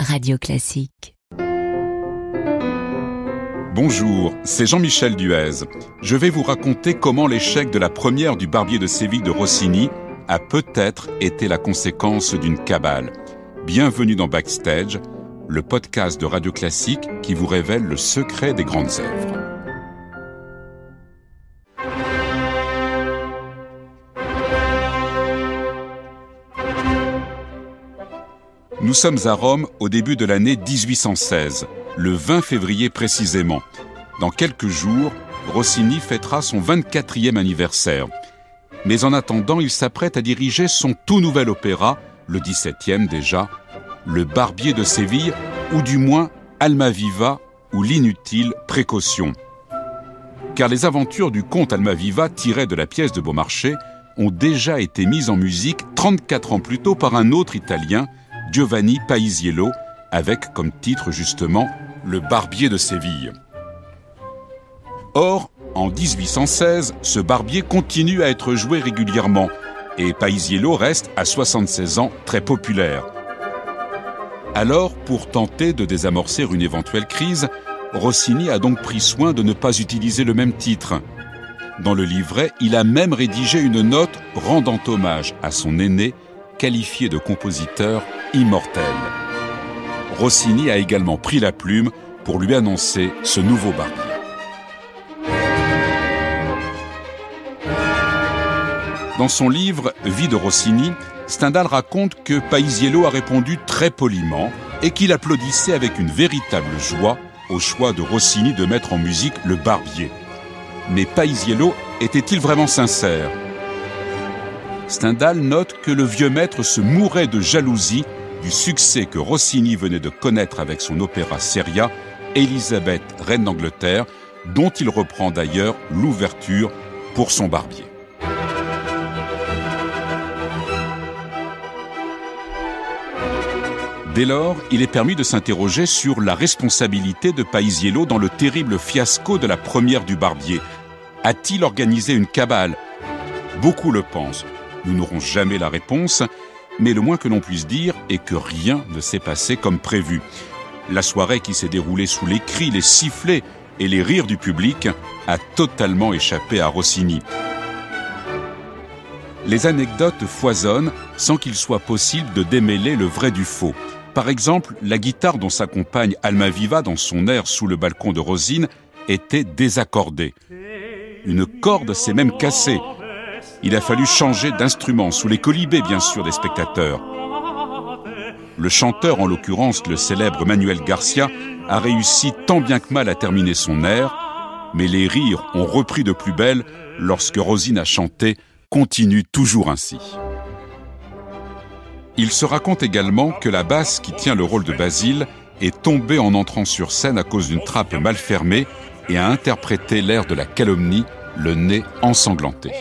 Radio Classique. Bonjour, c'est Jean-Michel Duez. Je vais vous raconter comment l'échec de la première du Barbier de Séville de Rossini a peut-être été la conséquence d'une cabale. Bienvenue dans Backstage, le podcast de Radio Classique qui vous révèle le secret des grandes œuvres. Nous sommes à Rome au début de l'année 1816, le 20 février précisément. Dans quelques jours, Rossini fêtera son 24e anniversaire. Mais en attendant, il s'apprête à diriger son tout nouvel opéra, le 17e déjà, Le Barbier de Séville, ou du moins Almaviva ou l'inutile précaution. Car les aventures du comte Almaviva tirées de la pièce de Beaumarchais ont déjà été mises en musique 34 ans plus tôt par un autre Italien, Giovanni Paisiello, avec comme titre justement Le Barbier de Séville. Or, en 1816, ce barbier continue à être joué régulièrement et Paisiello reste à 76 ans très populaire. Alors, pour tenter de désamorcer une éventuelle crise, Rossini a donc pris soin de ne pas utiliser le même titre. Dans le livret, il a même rédigé une note rendant hommage à son aîné, qualifié de compositeur immortel. Rossini a également pris la plume pour lui annoncer ce nouveau barbier. Dans son livre Vie de Rossini, Stendhal raconte que Paisiello a répondu très poliment et qu'il applaudissait avec une véritable joie au choix de Rossini de mettre en musique le barbier. Mais Paisiello était-il vraiment sincère? Stendhal note que le vieux maître se mourait de jalousie du succès que Rossini venait de connaître avec son opéra Seria, Élisabeth, reine d'Angleterre, dont il reprend d'ailleurs l'ouverture pour son barbier. Dès lors, il est permis de s'interroger sur la responsabilité de Paisiello dans le terrible fiasco de la première du Barbier. A-t-il organisé une cabale? Beaucoup le pensent. Nous n'aurons jamais la réponse, mais le moins que l'on puisse dire est que rien ne s'est passé comme prévu. La soirée qui s'est déroulée sous les cris, les sifflets et les rires du public a totalement échappé à Rossini. Les anecdotes foisonnent sans qu'il soit possible de démêler le vrai du faux. Par exemple, la guitare dont s'accompagne Almaviva dans son air sous le balcon de Rosine était désaccordée. Une corde s'est même cassée. Il a fallu changer d'instrument sous les colibés, bien sûr, des spectateurs. Le chanteur, en l'occurrence le célèbre Manuel Garcia, a réussi tant bien que mal à terminer son air, mais les rires ont repris de plus belle lorsque Rosine a chanté Continue toujours ainsi. Il se raconte également que la basse qui tient le rôle de Basile est tombée en entrant sur scène à cause d'une trappe mal fermée et a interprété l'air de la calomnie, le nez ensanglanté.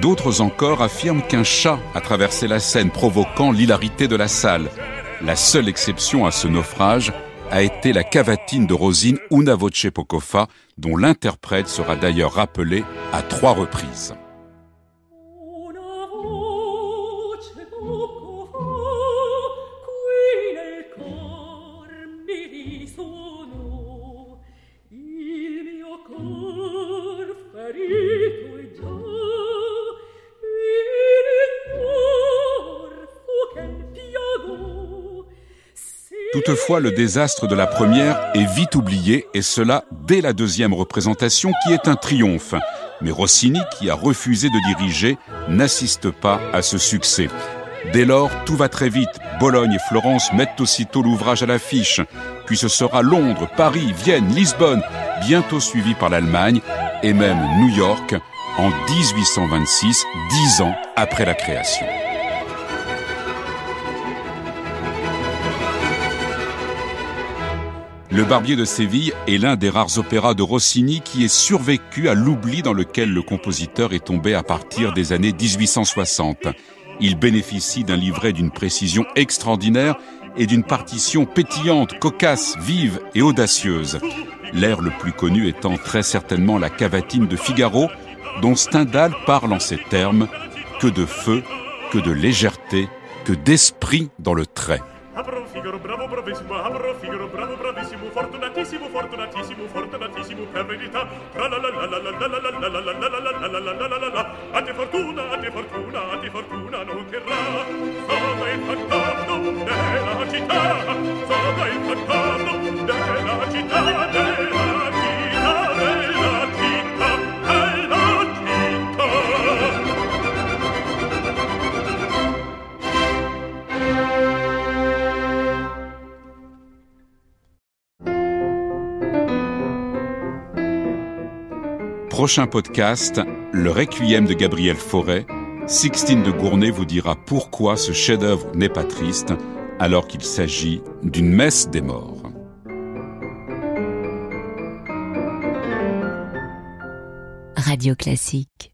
D'autres encore affirment qu'un chat a traversé la Seine, provoquant l'hilarité de la salle. La seule exception à ce naufrage a été la cavatine de Rosine Una Voce Pocofa, dont l'interprète sera d'ailleurs rappelé à trois reprises. Toutefois, le désastre de la première est vite oublié, et cela dès la deuxième représentation qui est un triomphe. Mais Rossini, qui a refusé de diriger, n'assiste pas à ce succès. Dès lors, tout va très vite. Bologne et Florence mettent aussitôt l'ouvrage à l'affiche. Puis ce sera Londres, Paris, Vienne, Lisbonne, bientôt suivi par l'Allemagne, et même New York, en 1826, dix ans après la création. Le Barbier de Séville est l'un des rares opéras de Rossini qui ait survécu à l'oubli dans lequel le compositeur est tombé à partir des années 1860. Il bénéficie d'un livret d'une précision extraordinaire et d'une partition pétillante, cocasse, vive et audacieuse. L'air le plus connu étant très certainement la cavatine de Figaro, dont Stendhal parle en ces termes que de feu, que de légèreté, que d'esprit dans le trait. bravissimo, amro, figaro, bravo, bravissimo, fortunatissimo, fortunatissimo, fortunatissimo, per verità. Tra la la la la la la la la la la la la la la la la la la la A te fortuna, a te fortuna, a te fortuna non terrà. Sopra il fantasma della città, sopra il fantasma della città, della città. prochain podcast, le Requiem de Gabriel Fauré, Sixtine de Gournay vous dira pourquoi ce chef-d'œuvre n'est pas triste alors qu'il s'agit d'une messe des morts. Radio Classique